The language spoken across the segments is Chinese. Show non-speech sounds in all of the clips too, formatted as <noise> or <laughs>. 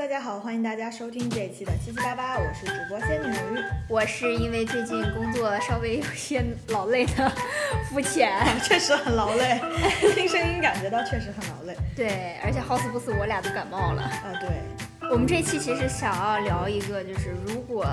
大家好，欢迎大家收听这一期的七七八八，我是主播仙女。我是因为最近工作稍微有些劳累的肤浅，<laughs> 确实很劳累，<laughs> 听声音感觉到确实很劳累。对，而且好死不死我俩都感冒了。啊，对，我们这期其实想要聊一个，就是如果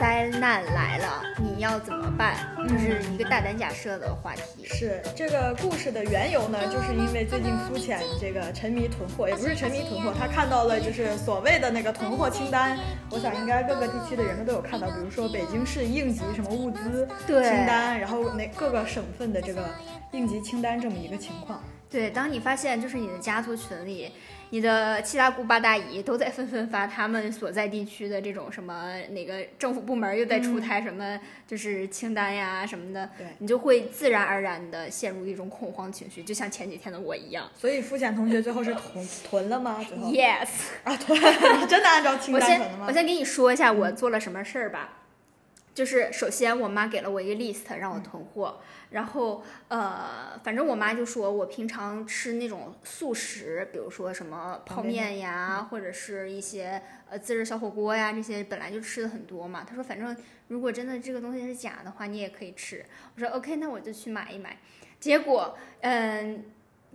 灾难来了，你要怎么办？就是一个大胆假设的话题。是这个故事的缘由呢，就是因为最近肤浅这个沉迷囤货，也不是沉迷囤货，他看到了就是所谓的那个囤货清单。我想应该各个地区的人们都有看到，比如说北京市应急什么物资清单，然后那各个省份的这个应急清单这么一个情况。对，当你发现就是你的家族群里，你的七大姑八大姨都在纷纷发他们所在地区的这种什么哪个政府部门又在出台什么就是清单呀什么的，对你就会自然而然的陷入一种恐慌情绪，就像前几天的我一样。所以肤浅同学最后是囤 <laughs> 囤了吗？Yes，啊，囤，你真的按照清我先单囤了吗？我先给你说一下我做了什么事儿吧。就是首先我妈给了我一个 list 让我囤货，然后呃，反正我妈就说我平常吃那种速食，比如说什么泡面呀，或者是一些呃自热小火锅呀，这些本来就吃的很多嘛。她说反正如果真的这个东西是假的话，你也可以吃。我说 OK，那我就去买一买。结果嗯。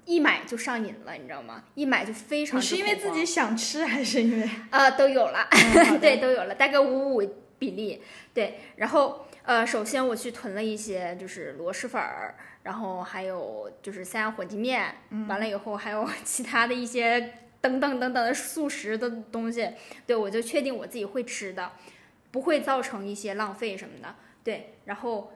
一买就上瘾了，你知道吗？一买就非常你是因为自己想吃，还是因为？呃、都有了，嗯对，都有了，大概五五比例，对。然后呃，首先我去囤了一些就是螺蛳粉儿，然后还有就是三阳火鸡面，嗯完了以后还有 <laughs> 其他的一些等等等等的速食的东西，对我就确定我自己会吃的，不会造成一些浪费什么的，对。然后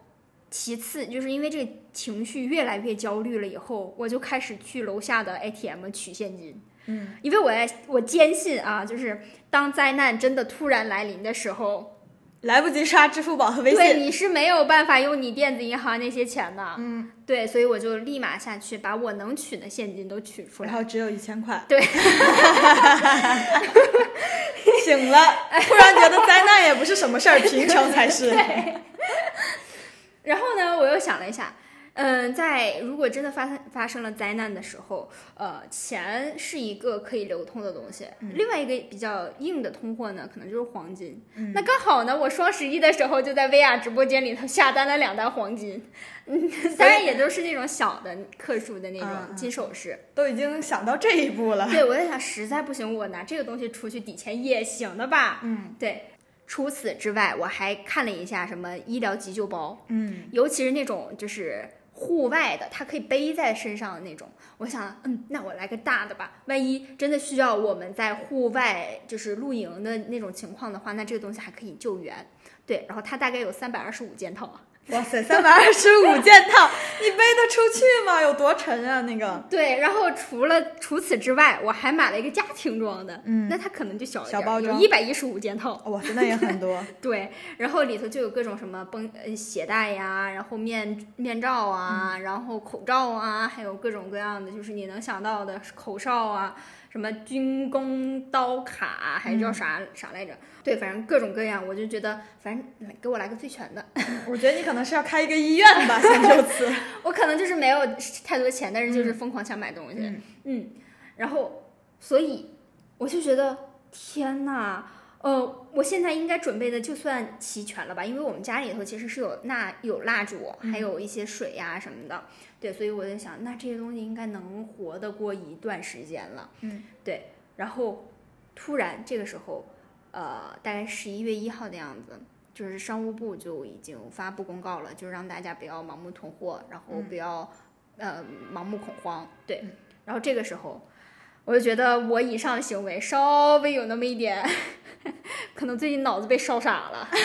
其次就是因为这个情绪越来越焦虑了以后，我就开始去楼下的 ATM 取现金。嗯，因为我在我坚信啊，就是当灾难真的突然来临的时候，来不及刷支付宝和微信对信。你是没有办法用你电子银行那些钱的。嗯，对，所以我就立马下去把我能取的现金都取出来。然后只有一千块。对，<laughs> 醒了，突然觉得灾难也不是什么事儿，<laughs> 贫穷才是。然后呢，我又想了一下，嗯，在如果真的发生发生了灾难的时候，呃，钱是一个可以流通的东西，另外一个比较硬的通货呢，可能就是黄金。那刚好呢，我双十一的时候就在薇娅直播间里头下单了两单黄金，嗯，当然也都是那种小的克数的那种金首饰。都已经想到这一步了。对，我在想，实在不行，我拿这个东西出去抵钱也行的吧？嗯对。除此之外，我还看了一下什么医疗急救包，嗯，尤其是那种就是户外的，它可以背在身上的那种。我想，嗯，那我来个大的吧，万一真的需要我们在户外就是露营的那种情况的话，那这个东西还可以救援。对，然后它大概有三百二十五件套。<laughs> 哇塞，三百二十五件套，你背得出去吗？有多沉啊？那个对，然后除了除此之外，我还买了一个家庭装的，嗯那它可能就小一点小包装有一百一十五件套。哇塞，那也很多。<laughs> 对，然后里头就有各种什么绷呃鞋带呀，然后面面罩啊，然后口罩啊，还有各种各样的，就是你能想到的口哨啊，什么军工刀卡，还叫啥、啥来着？对，反正各种各样，我就觉得，反正来给我来个最全的。<laughs> 我觉得你可能是要开一个医院吧，先就此。<laughs> 我可能就是没有太多钱，但是就是疯狂想买东西，嗯嗯然后所以我就觉得天呐，呃，我现在应该准备的就算齐全了吧？因为我们家里头其实是有蜡、有蜡烛，还有一些水呀、什么的，对，所以我在想，那这些东西应该能活得过一段时间了，嗯，对。然后突然这个时候，呃，大概十一月一号的样子。就是商务部就已经发布公告了，就是让大家不要盲目囤货，然后不要、呃盲目恐慌，对。然后这个时候，我就觉得我以上的行为稍微有那么一点，<laughs> 可能最近脑子被烧傻了。<laughs>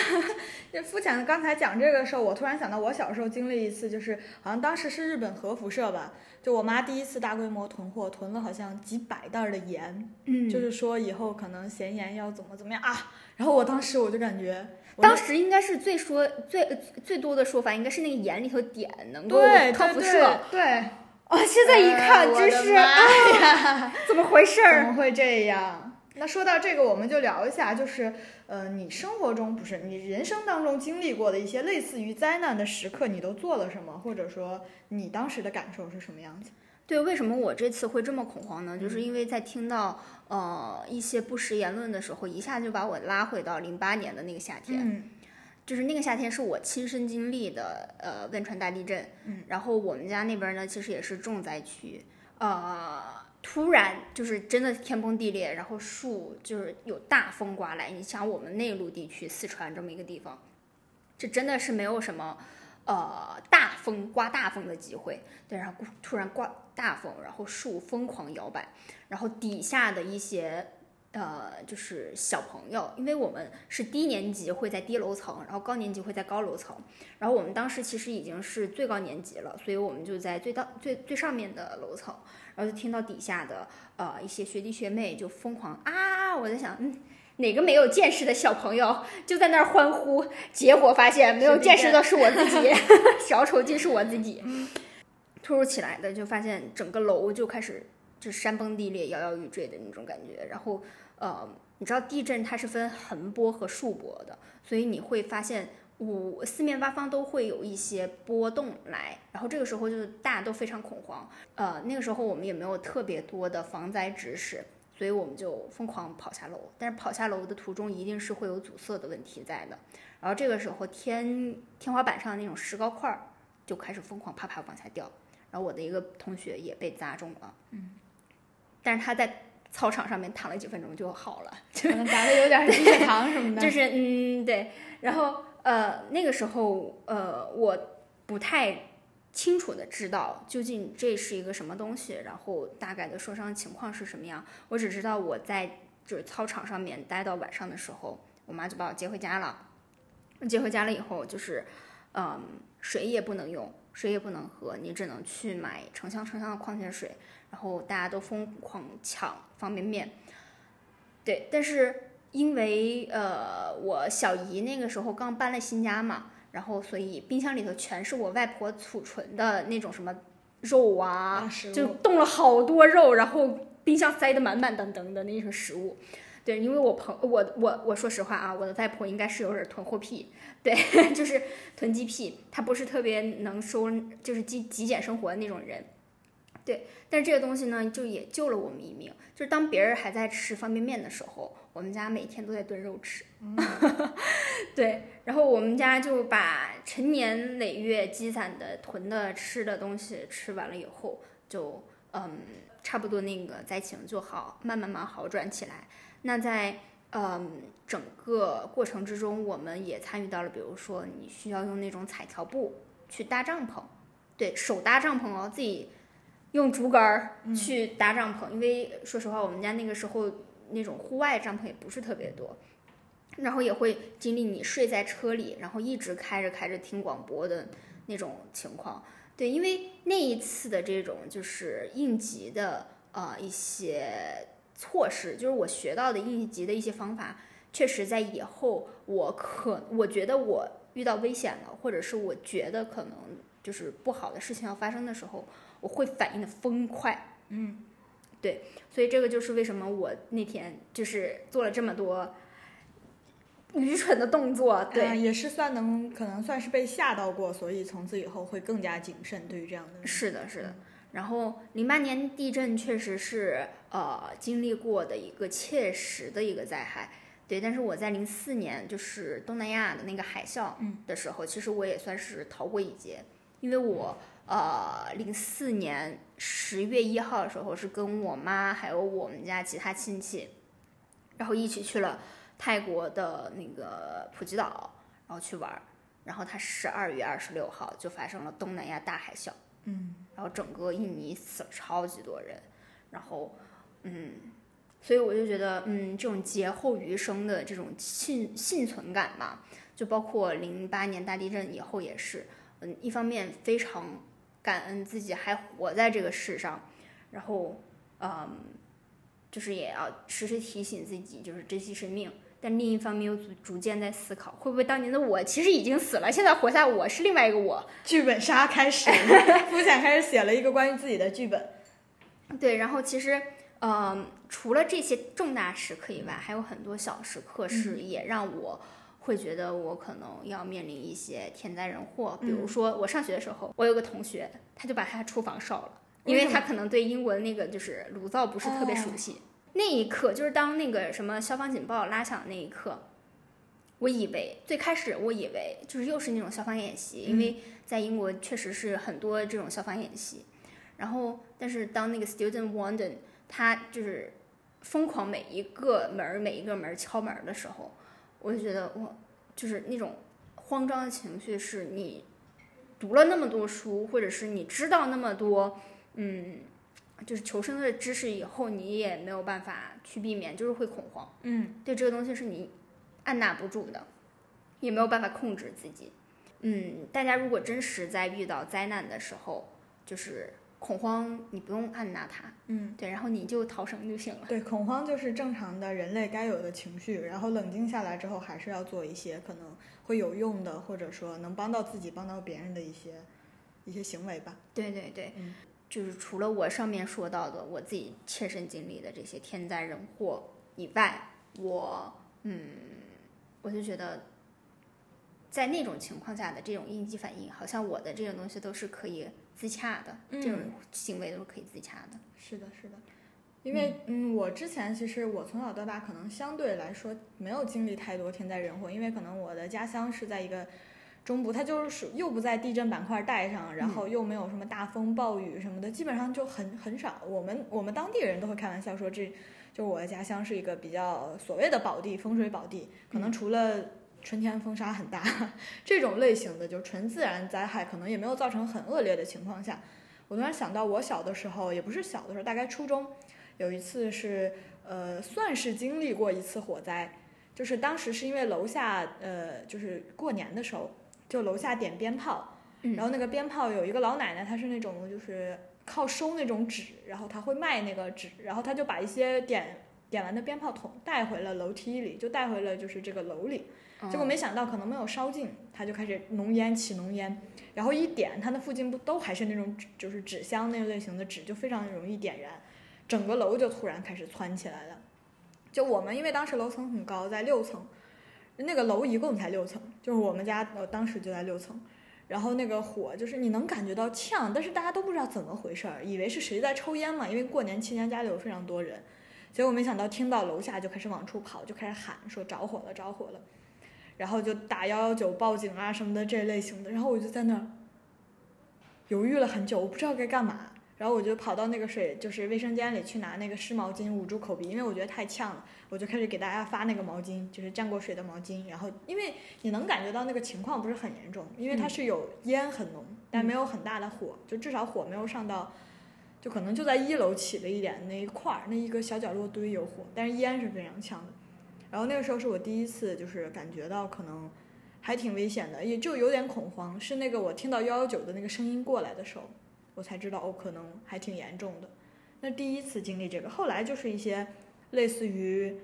这肤浅的刚才讲这个时候，我突然想到，我小时候经历一次，就是好像当时是日本核辐射吧，就我妈第一次大规模囤货，囤了好像几百袋儿的盐，嗯就是说以后可能咸盐要怎么怎么样啊。然后我当时我就感觉，当时应该是最说最最多的说法，应该是那个盐里头碘能够抗辐射。对对，哇、现在一看，真是哎呀，<laughs> 怎么回事儿怎？么会这样？那说到这个，我们就聊一下，就是呃，你生活中不是你人生当中经历过的一些类似于灾难的时刻，你都做了什么，或者说你当时的感受是什么样子？对，为什么我这次会这么恐慌呢？就是因为在听到呃一些不实言论的时候，一下就把我拉回到零八年的那个夏天。嗯就是那个夏天是我亲身经历的，呃，汶川大地震。嗯，然后我们家那边呢，其实也是重灾区，呃，突然就是真的天崩地裂，然后树就是有大风刮来。你想我们内陆地区四川这么一个地方，这真的是没有什么呃大风刮大风的机会。对，然后突然刮大风，然后树疯狂摇摆，然后底下的一些。呃，就是小朋友，因为我们是低年级会在低楼层，然后高年级会在高楼层，然后我们当时其实已经是最高年级了，所以我们就在最到最最上面的楼层，然后就听到底下的呃一些学弟学妹就疯狂啊，我在想，嗯，哪个没有见识的小朋友就在那儿欢呼，结果发现没有见识的是我自己，<laughs> 小丑竟是我自己，突如其来的就发现整个楼就开始就是山崩地裂、摇摇欲坠的那种感觉，然后。呃，你知道地震它是分横波和竖波的，所以你会发现五四面八方都会有一些波动来，然后这个时候就是大家都非常恐慌。呃，那个时候我们也没有特别多的防灾知识，所以我们就疯狂跑下楼。但是跑下楼的途中一定是会有阻塞的问题在的。然后这个时候天天花板上的那种石膏块儿就开始疯狂啪啪往下掉，然后我的一个同学也被砸中了，嗯，但是他在。操场上面躺了几分钟就好了，可能打的有点低血糖什么的。<laughs> 就是嗯对，然后呃那个时候呃我不太清楚的知道究竟这是一个什么东西，然后大概的受伤情况是什么样。我只知道我在就是操场上面待到晚上的时候，我妈就把我接回家了。接回家了以后，就是嗯水也不能用，水也不能喝，你只能去买成箱成箱的矿泉水。然后大家都疯狂抢方便面，对，但是因为呃我小姨那个时候刚搬了新家嘛，然后所以冰箱里头全是我外婆储存的那种什么肉啊，就冻了好多肉，然后冰箱塞得满满当当的那种食物。对，因为我朋我我我说实话啊，我的外婆应该是有点囤货癖，对，<laughs> 就是囤积癖，她不是特别能收，就是极极简生活的那种人。对，但是这个东西呢，就也救了我们一命。就是当别人还在吃方便面的时候，我们家每天都在炖肉吃。<laughs> 对，然后我们家就把陈年累月积攒的囤的吃的东西吃完了以后，就嗯，差不多那个灾情就好，慢慢慢好转起来。那在嗯整个过程之中，我们也参与到了，比如说你需要用那种彩条布去搭帐篷，对手搭帐篷哦，自己。用竹竿儿去搭帐篷，因为说实话，我们家那个时候那种户外帐篷也不是特别多，然后也会经历你睡在车里，然后一直开着开着听广播的那种情况。对，因为那一次的这种就是应急的呃一些措施，就是我学到的应急的一些方法，确实在以后我可我觉得我遇到危险了，或者是我觉得可能就是不好的事情要发生的时候。我会反应的疯快，嗯，对，所以这个就是为什么我那天就是做了这么多愚蠢的动作，对，也是算能可能算是被吓到过，所以从此以后会更加谨慎对于这样的。是的，是的。然后零八年地震确实是呃经历过的一个切实的一个灾害，对。但是我在零四年就是东南亚的那个海啸的时候，其实我也算是逃过一劫，因为我。呃，零四年十月一号的时候，是跟我妈还有我们家其他亲戚，然后一起去了泰国的那个普吉岛，然后去玩儿。然后他十二月二十六号就发生了东南亚大海啸，嗯，然后整个印尼死了超级多人，然后，嗯，所以我就觉得，嗯，这种劫后余生的这种幸幸存感嘛，就包括零八年大地震以后也是，嗯，一方面非常。感恩自己还活在这个世上，然后，嗯，就是也要时时提醒自己，就是珍惜生命。但另一方面又逐逐渐在思考，会不会当年的我其实已经死了，现在活下我是另外一个我。剧本杀开始，<laughs> 肤浅开始写了一个关于自己的剧本。对，然后其实，嗯，除了这些重大时刻以外，还有很多小时刻是也让我。会觉得我可能要面临一些天灾人祸，比如说我上学的时候，我有个同学，他就把他厨房烧了，因为他可能对英国的那个就是炉灶不是特别熟悉。那一刻，就是当那个什么消防警报拉响的那一刻，我以为最开始我以为就是又是那种消防演习，因为在英国确实是很多这种消防演习。然后，但是当那个 student warden 他就是疯狂每一个门儿每一个门儿敲门儿的时候，我就觉得我就是那种慌张的情绪，是你读了那么多书，或者是你知道那么多，嗯，就是求生的知识以后，你也没有办法去避免，就是会恐慌。嗯对这个东西是你按捺不住的，也没有办法控制自己。嗯，大家如果真实在遇到灾难的时候，就是恐慌，你不用按捺它，嗯，对，然后你就逃生就行了。对，恐慌就是正常的人类该有的情绪，然后冷静下来之后，还是要做一些可能会有用的，或者说能帮到自己、帮到别人的一些一些行为吧。对对对，嗯就是除了我上面说到的我自己切身经历的这些天灾人祸以外，我嗯，我就觉得，在那种情况下的这种应激反应，好像我的这种东西都是可以自洽的，这种嗯行为都是可以自洽的。是的，是的，因为嗯，我之前其实我从小到大可能相对来说没有经历太多天灾人祸，因为可能我的家乡是在一个中部，它就是属又不在地震板块带上，然后又没有什么大风暴雨什么的，基本上就很很少。我们我们当地人都会开玩笑说这。就我的家乡是一个比较所谓的宝地，风水宝地，可能除了春天风沙很大 <laughs> 这种类型的，就纯自然灾害，可能也没有造成很恶劣的情况下，我突然想到，我小的时候也不是小的时候，大概初中有一次是呃，算是经历过一次火灾，就是当时是因为楼下呃，就是过年的时候，就楼下点鞭炮，嗯。然后那个鞭炮有一个老奶奶，她是那种就是靠收那种纸，然后她会卖那个纸，然后她就把一些点点完的鞭炮筒带回了楼梯里，就带回了就是这个楼里。结果没想到可能没有烧尽，它就开始浓烟起浓烟，然后一点，它那附近不都还是那种纸就是纸箱那类型的纸，就非常容易点燃，整个楼就突然开始蹿起来了。就我们因为当时楼层很高，在六层，那个楼一共才六层，就是我们家呃当时就在六层，然后那个火就是你能感觉到呛，但是大家都不知道怎么回事儿，以为是谁在抽烟嘛，因为过年期间家里有非常多人，结果没想到听到楼下就开始往出跑，就开始喊说着火了着火了，然后就打幺幺九报警啊什么的这类型的，然后我就在那儿犹豫了很久，我不知道该干嘛。然后我就跑到那个水，就是卫生间里去拿那个湿毛巾捂住口鼻，因为我觉得太呛了，我就开始给大家发那个毛巾，就是沾过水的毛巾。然后因为你能感觉到那个情况不是很严重，因为它是有烟很浓，但没有很大的火，就至少火没有上到，就可能就在一楼起了一点那一块儿，那一个小角落堆有火，但是烟是非常呛的。然后那个时候是我第一次就是感觉到可能还挺危险的，也就有点恐慌。是那个我听到幺幺九的那个声音过来的时候，我才知道哦，可能还挺严重的。那第一次经历这个，后来就是一些类似于，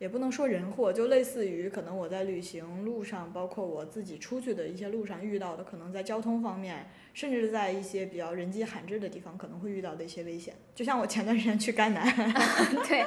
也不能说人祸，就类似于可能我在旅行路上，包括我自己出去的一些路上遇到的，可能在交通方面，甚至在一些比较人迹罕至的地方，可能会遇到的一些危险。就像我前段时间去甘南，<laughs> 对，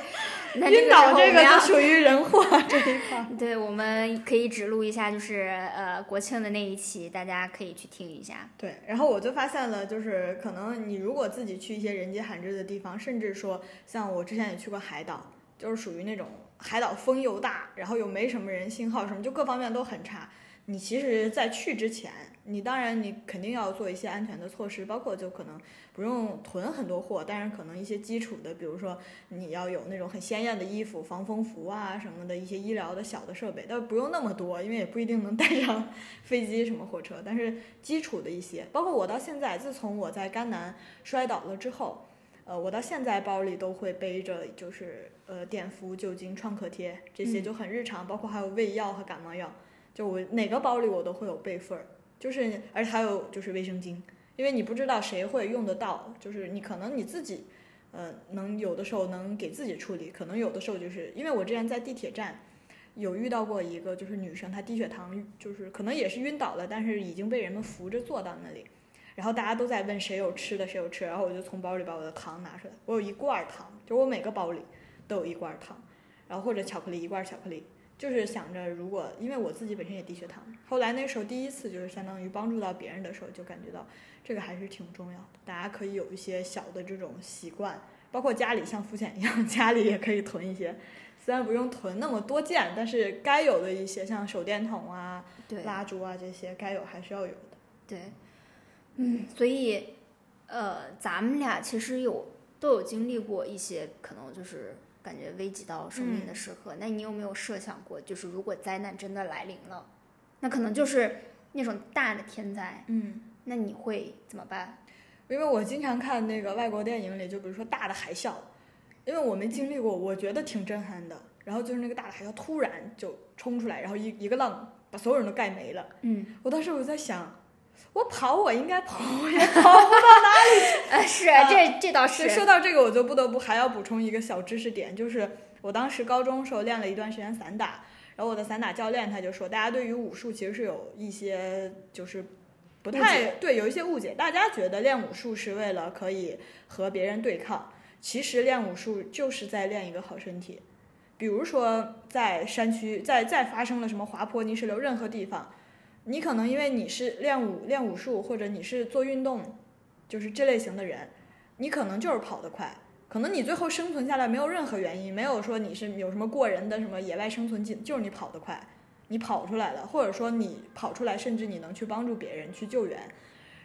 <laughs> 晕倒这个就属于人祸 <laughs> 这一块儿。对，我们可以指路一下，就是呃国庆的那一期，大家可以去听一下。对，然后我就发现了，就是可能你如果自己去一些人迹罕至的地方，甚至说像我之前也去过海岛，就是属于那种海岛风又大，然后又没什么人，信号什么就各方面都很差。你其实，在去之前，你当然你肯定要做一些安全的措施，包括就可能不用囤很多货，但是可能一些基础的，比如说你要有那种很鲜艳的衣服、防风服啊什么的一些医疗的小的设备，但不用那么多，因为也不一定能带上 <laughs> 飞机什么火车，但是基础的一些，包括我到现在，自从我在甘南摔倒了之后，呃，我到现在包里都会背着，就是呃碘伏、酒精、创可贴这些嗯就很日常，包括还有胃药和感冒药，就我哪个包里我都会有备份儿，就是而且还有就是卫生巾，因为你不知道谁会用得到，就是你可能你自己。呃，能有的时候能给自己处理，可能有的时候就是因为我之前在地铁站有遇到过一个就是女生，她低血糖，就是可能也是晕倒了，但是已经被人们扶着坐到那里，然后大家都在问谁有吃的，谁有吃的，然后我就从包里把我的糖拿出来，我有一罐儿糖，就我每个包里都有一罐儿糖，然后或者巧克力一罐儿巧克力，就是想着如果因为我自己本身也低血糖，后来那时候第一次就是相当于帮助到别人的时候，就感觉到这个还是挺重要的。大家可以有一些小的这种习惯，包括家里像肤浅一样，<laughs> 家里也可以囤一些。虽然不用囤那么多件，但是该有的一些像手电筒啊、对蜡烛啊这些，该有还是要有的。对，嗯，所以呃，咱们俩其实有都有经历过一些可能就是感觉危及到生命的时刻。那你有没有设想过，就是如果灾难真的来临了，那可能就是那种大的天灾，嗯，那你会怎么办？因为我经常看那个外国电影里，就比如说大的海啸，因为我没经历过，我觉得挺震撼的。然后就是那个大的海啸突然就冲出来，然后一一个浪把所有人都盖没了。嗯，我当时我在想，我跑我应该跑，我也跑不到哪里去。呃，<laughs> 是啊这这倒是是，说到这个，我就不得不还要补充一个小知识点，就是我当时高中时候练了一段时间散打，然后我的散打教练他就说，大家对于武术其实是有一些就是不太对，有一些误解。大家觉得练武术是为了可以和别人对抗，其实练武术就是在练一个好身体。比如说在山区，在在发生了什么滑坡、泥石流，任何地方，你可能因为你是练武练武术，或者你是做运动，就是这类型的人，你可能就是跑得快，可能你最后生存下来没有任何原因，没有说你是有什么过人的什么野外生存技，就是你跑得快，你跑出来了，或者说你跑出来，甚至你能去帮助别人去救援。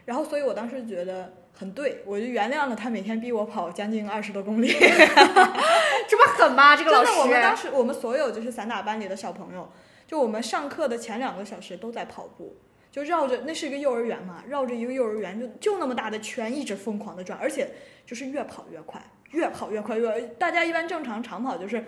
然后，所以我当时觉得很对，我就原谅了他每天逼我跑将近二十多公里。<laughs> 这么狠吗？这个老真的，我们当，时我们所有就是散打班里的小朋友，就我们上课的前两个小时都在跑步，就绕着那是一个幼儿园嘛，绕着一个幼儿园就就那么大的圈一直疯狂的转，而且就是越跑越快，越跑越快，越大家一般正常长跑就是。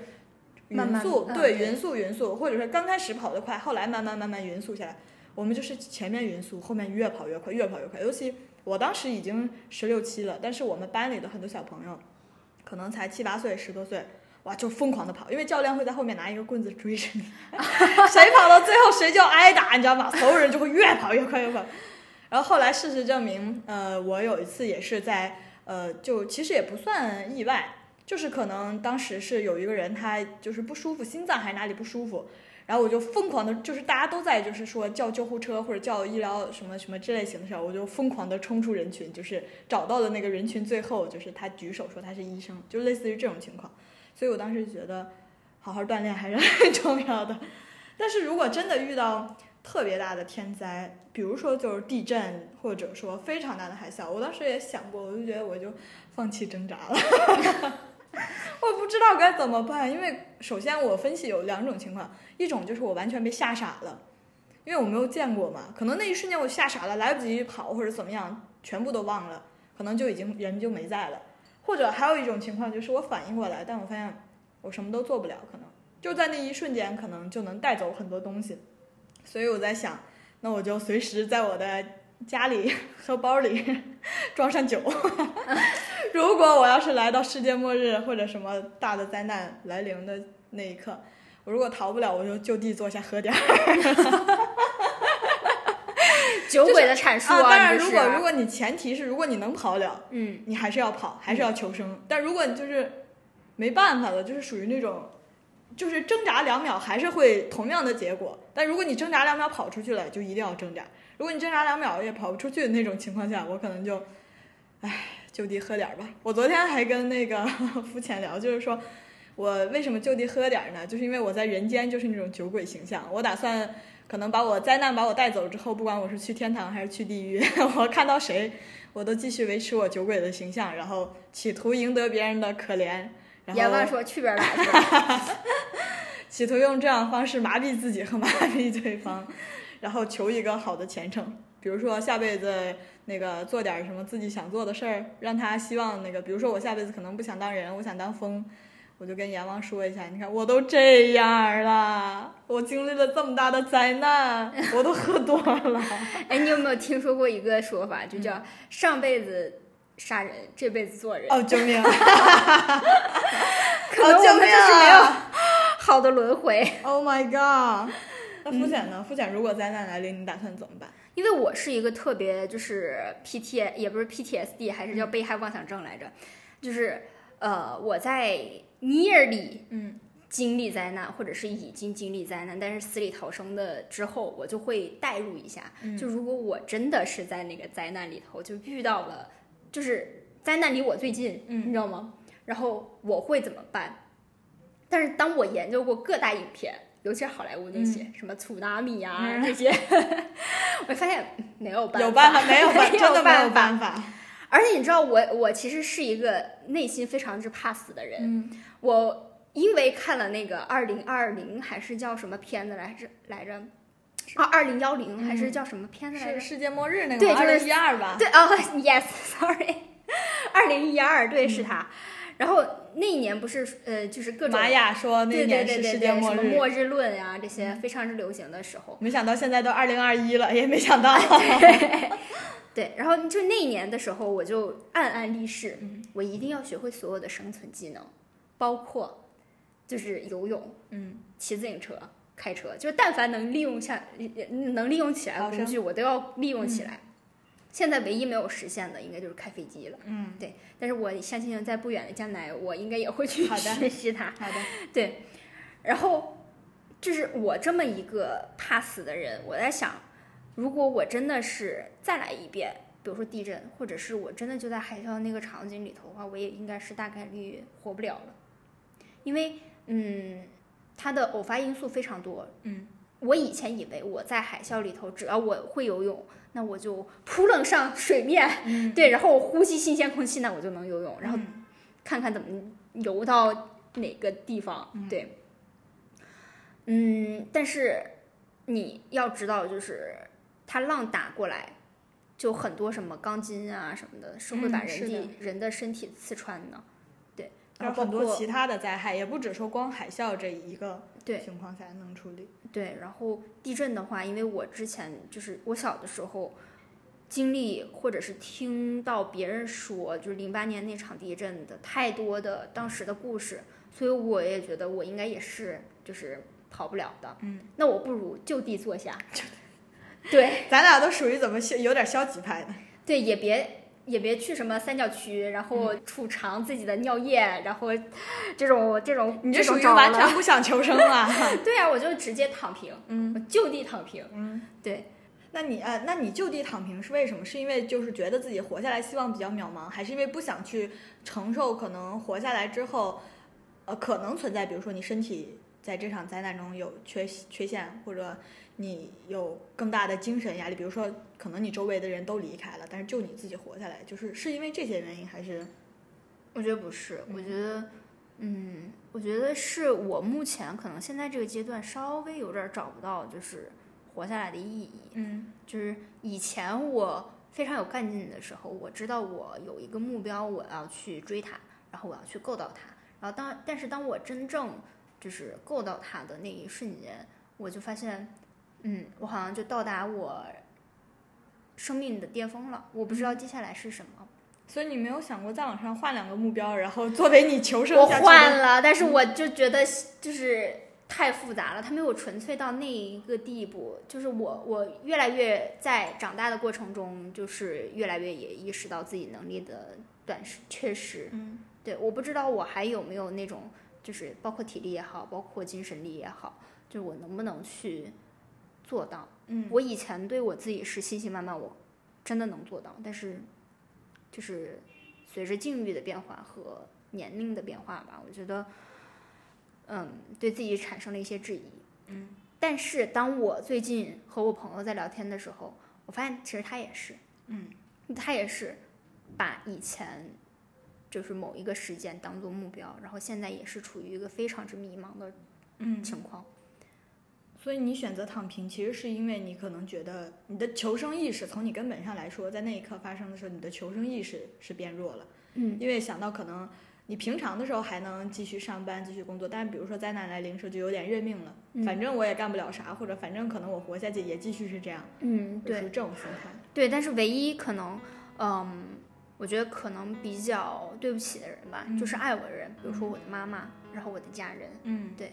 匀速，对，匀速，匀速，或者是刚开始跑得快，后来慢慢慢慢匀速下来。我们就是前面匀速，后面越跑越快，越跑越快。尤其我当时已经十六七了，但是我们班里的很多小朋友，可能才七八岁、十多岁，哇，就疯狂的跑，因为教练会在后面拿一个棍子追着你，谁跑到最后谁就挨打，你知道吗？所有人就会越跑越快越跑。然后后来事实证明，呃，我有一次也是在，呃，就其实也不算意外，就是可能当时是有一个人他就是不舒服，心脏还是哪里不舒服，然后我就疯狂的，就是大家都在就是说叫救护车或者叫医疗什么什么这类型的时候，我就疯狂的冲出人群，就是找到了那个人群，最后就是他举手说他是医生，就类似于这种情况。所以我当时觉得好好锻炼还是很重要的。但是如果真的遇到特别大的天灾，比如说就是地震，或者说非常大的海啸，我当时也想过，我就觉得我就放弃挣扎了。<laughs> 我不知道该怎么办，因为首先我分析有两种情况，一种就是我完全被吓傻了，因为我没有见过嘛，可能那一瞬间我吓傻了，来不及跑或者怎么样，全部都忘了，可能就已经人就没在了。或者还有一种情况就是我反应过来，但我发现我什么都做不了，可能就在那一瞬间，可能就能带走很多东西。所以我在想，那我就随时在我的家里和包里装上酒。<laughs> 如果我要是来到世界末日或者什么大的灾难来临的那一刻，我如果逃不了，我就就地坐下喝点儿。酒鬼的阐述啊，当然，如果如果你前提是如果你能跑了，嗯，你还是要跑，还是要求生。但如果你就是没办法了，就是属于那种，就是挣扎两秒还是会同样的结果。但如果你挣扎两秒跑出去了，就一定要挣扎。如果你挣扎两秒也跑不出去的那种情况下，我可能就，唉，就地喝点儿吧。我昨天还跟那个 <laughs> 肤浅聊，就是说我为什么就地喝点儿呢？就是因为我在人间就是那种酒鬼形象，我打算。可能把我灾难把我带走之后，不管我是去天堂还是去地狱，<laughs> 我看到谁，我都继续维持我酒鬼的形象，然后企图赢得别人的可怜。然阎王后说去边儿拉去。<laughs> 企图用这样的方式麻痹自己和麻痹对方，<laughs> 然后求一个好的前程。比如说下辈子那个做点什么自己想做的事儿，让他希望那个，比如说我下辈子可能不想当人，我想当风，我就跟阎王说一下，你看我都这样了，我经历了这么大的灾难，<laughs> 我都喝多了。哎，你有没有听说过一个说法，就嗯叫上辈子杀人，这辈子做人？哦，救命！<laughs> 可能我们就是没有好的轮回。Oh my god！那肤浅呢？肤浅如果灾难来临，你打算怎么办？因为我是一个特别就是 PT 也不是 PTSD，还是叫被害妄想症来着，就是呃我在 nearly 嗯经历灾难，或者是已经经历灾难，但是死里逃生的之后，我就会代入一下。就如果我真的是在那个灾难里头，就遇到了，就是灾难离我最近，嗯你知道吗？然后我会怎么办？但是当我研究过各大影片，尤其是好莱坞那些、什么祖拉米啊、嗯这些，<laughs> 我发现没有办法，有办法没有办法真的没有办法。而且你知道我，我其实是一个内心非常之怕死的人。嗯我因为看了那个二零二零还是叫什么片子来着来着，啊，二零幺零还是叫什么片子来着？是世界末日那个对就是二零一二吧？对哦，<laughs> yes，sorry，<laughs> 二零一二，对，是他。然后那一年不是呃，就是各种玛雅说那年是对对对，世界末日，什么末日论呀、这些非常之流行的时候。没想到现在都二零二一了，<laughs> 也没想到。对，然后就那一年的时候，我就暗暗立誓，我一定要学会所有的生存技能，包括就是游泳、嗯，骑自行车、开车，就是但凡能利用下能利用起来的工具，我都要利用起来。现在唯一没有实现的，应该就是开飞机了。嗯，对，但是我相信在不远的将来，我应该也会去好的 <laughs> 学习它。好的，对，然后就是我这么一个怕死的人，我在想，如果我真的是再来一遍，比如说地震，或者是我真的就在海啸那个场景里头的话，我也应该是大概率活不了了，因为嗯，它的偶发因素非常多。嗯，我以前以为我在海啸里头，只要我会游泳，那我就扑棱上水面，嗯。对，然后我呼吸新鲜空气，那我就能游泳，然后嗯看看怎么游到哪个地方，对，嗯，但是你要知道，就是它浪打过来，就很多什么钢筋啊什么的，是会把人的人的身体刺穿的，然后很多其他的灾害，也不只说光海啸这一个对情况下能处理。对，然后地震的话，因为我之前就是我小的时候经历或者是听到别人说，就是零八年那场地震的太多的当时的故事，所以我也觉得我应该也是就是跑不了的。嗯，那我不如就地坐下。对咱俩都属于怎么消有点消极派的。对，也别。也别去什么三角区，然后储藏自己的尿液，然后 <laughs> 这种这种你这属于完全不想求生了！<laughs> 对啊，我就直接躺平，嗯我就地躺平。嗯，对，那你呃，那你就地躺平是为什么？是因为就是觉得自己活下来希望比较渺茫，还是因为不想去承受可能活下来之后，呃，可能存在，比如说你身体在这场灾难中有缺缺陷，或者你有更大的精神压力，比如说可能你周围的人都离开了，但是就你自己活下来，就是是因为这些原因，还是我觉得不是，我觉得，嗯，我觉得是我目前可能现在这个阶段稍微有点儿找不到就是活下来的意义。嗯就是以前我非常有干劲的时候，我知道我有一个目标，我要去追它，然后我要去够到它。然后当但是当我真正就是够到它的那一瞬间，我就发现，嗯，我好像就到达我生命的巅峰了。我不知道接下来是什么。所以你没有想过再往上换两个目标，然后作为你求生我换了，但是我就觉得就是太复杂了，它没有纯粹到那一个地步。就是我我越来越在长大的过程中，就是越来越也意识到自己能力的短时缺失。嗯对，我不知道我还有没有那种，就是包括体力也好，包括精神力也好，就是我能不能去做到。嗯我以前对我自己是信心满满，我真的能做到，但是就是随着境遇的变化和年龄的变化吧，我觉得，嗯，对自己产生了一些质疑。嗯，但是当我最近和我朋友在聊天的时候，我发现其实他也是，嗯，他也是把以前就是某一个时间当做目标，然后现在也是处于一个非常之迷茫的嗯情况。所以你选择躺平，其实是因为你可能觉得你的求生意识，从你根本上来说，在那一刻发生的时候，你的求生意识是变弱了。嗯，因为想到可能你平常的时候还能继续上班、继续工作，但是比如说灾难来临时就有点认命了，嗯反正我也干不了啥，或者反正可能我活下去也继续是这样，嗯，对就是。这种心态。对，但是唯一可能，嗯，我觉得可能比较对不起的人吧，就是爱我的人，比如说我的妈妈，然后我的家人，嗯对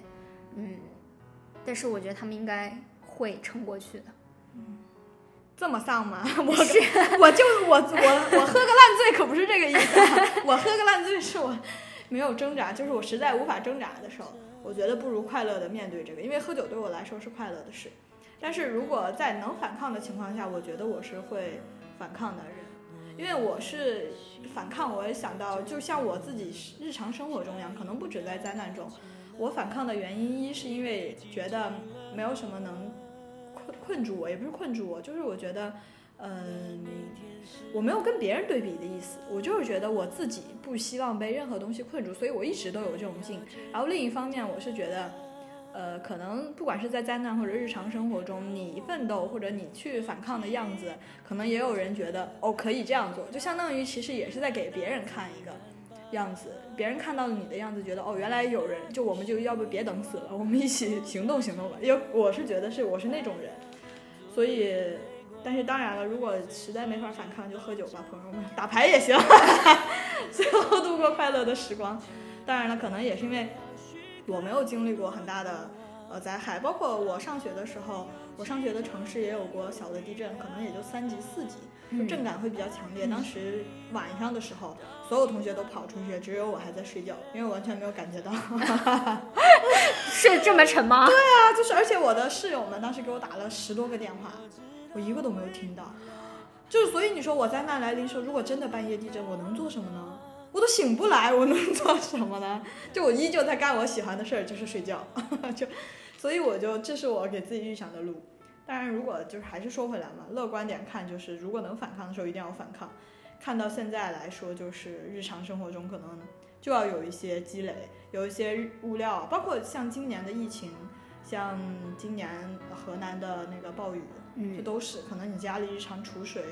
嗯，但是我觉得他们应该会撑过去的。嗯这么丧吗？<laughs> 我是我就我我我喝个烂醉可不是这个意思、啊，我喝个烂醉是我没有挣扎，就是我实在无法挣扎的时候，我我觉得不如快乐的面对这个，因为喝酒对我来说是快乐的事。但是如果在能反抗的情况下，我觉得我是会反抗的人，因为我是反抗，我也想到，就像我自己日常生活中一样，可能不止在灾难中，我反抗的原因一是因为觉得没有什么能困困住我，也不是困住我，就是我觉得，嗯，我没有跟别人对比的意思，我就是觉得我自己不希望被任何东西困住，所以我一直都有这种劲。然后另一方面，我是觉得。呃，可能不管是在灾难或者日常生活中，你奋斗或者你去反抗的样子，可能也有人觉得哦可以这样做，就相当于其实也是在给别人看一个样子，别人看到你的样子，觉得哦原来有人，就我们就要不别等死了，我们一起 <laughs> 行动行动吧。因为我是觉得是我是那种人，所以，但是当然了，如果实在没法反抗，就喝酒吧，朋友们，打牌也行，<laughs> 最后度过快乐的时光。当然了，可能也是因为。我没有经历过很大的呃灾害，包括我上学的时候，我上学的城市也有过小的地震，可能也就三级四级，就震感会比较强烈。当时晚上的时候，所有同学都跑出去，只有我还在睡觉，因为我完全没有感觉到。<laughs> 睡这么沉吗？对啊，就是而且我的室友们当时给我打了十多个电话，我一个都没有听到。就是所以你说我灾难来临时候，如果真的半夜地震，我能做什么呢？我都醒不来，我能做什么呢？就我依旧在干我喜欢的事儿，就是睡觉。<laughs> 就，所以我就这是我给自己预想的路。当然，如果就是还是说回来嘛，乐观点看，就是如果能反抗的时候一定要反抗。看到现在来说，就是日常生活中可能就要有一些积累，有一些物料，包括像今年的疫情，像今年河南的那个暴雨，这都是可能你家里日常储水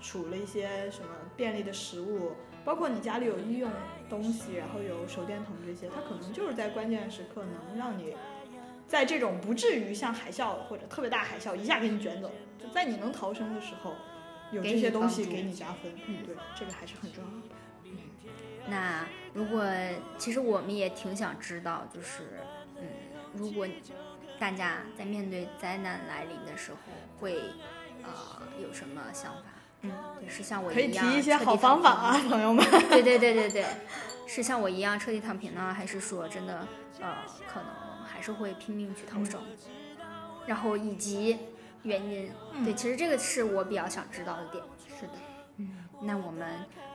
储了一些什么便利的食物。包括你家里有医用东西，然后有手电筒这些，它可能就是在关键时刻能让你，在这种不至于像海啸或者特别大海啸一下给你卷走，就在你能逃生的时候，有这些东西给你加分。嗯，对，这个还是很重要的。嗯，那如果其实我们也挺想知道，就是嗯，如果大家在面对灾难来临的时候，会呃有什么想法？嗯，对，是像我一样，可以提一些好方法啊，朋友们。<laughs> 对对对对对，<laughs> 是像我一样彻底躺平呢，还是说真的，呃，可能还是会拼命去逃生？然后以及原因，对，其实这个是我比较想知道的点。是的，嗯，那我们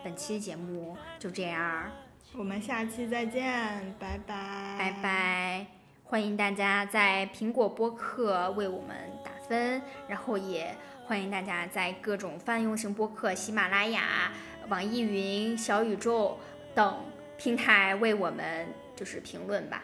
本期节目就这样，我们下期再见，拜拜，拜拜，欢迎大家在苹果播客为我们打分，然后也。欢迎大家在各种泛用型播客、喜马拉雅、网易云、小宇宙等平台为我们就是评论吧。